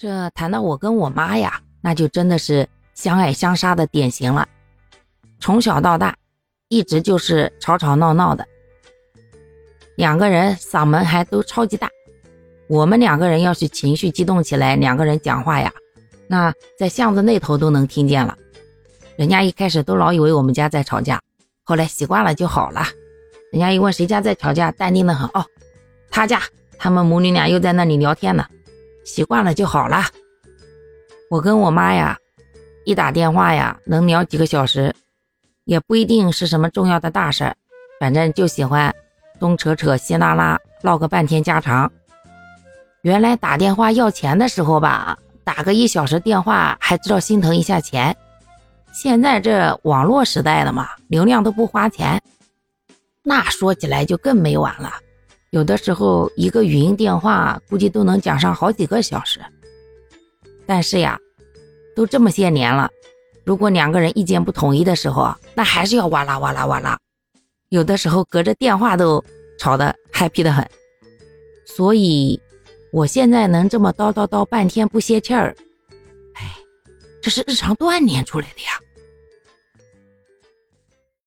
这谈到我跟我妈呀，那就真的是相爱相杀的典型了。从小到大，一直就是吵吵闹闹的，两个人嗓门还都超级大。我们两个人要是情绪激动起来，两个人讲话呀，那在巷子那头都能听见了。人家一开始都老以为我们家在吵架，后来习惯了就好了。人家一问谁家在吵架，淡定的很哦，他家，他们母女俩又在那里聊天呢，习惯了就好了。我跟我妈呀，一打电话呀，能聊几个小时，也不一定是什么重要的大事，反正就喜欢东扯扯西拉拉，唠个半天家常。原来打电话要钱的时候吧，打个一小时电话还知道心疼一下钱，现在这网络时代了嘛，流量都不花钱。那说起来就更没完了，有的时候一个语音电话估计都能讲上好几个小时。但是呀，都这么些年了，如果两个人意见不统一的时候，那还是要哇啦哇啦哇啦，有的时候隔着电话都吵得 happy 的很。所以，我现在能这么叨叨叨半天不歇气儿，哎，这是日常锻炼出来的呀。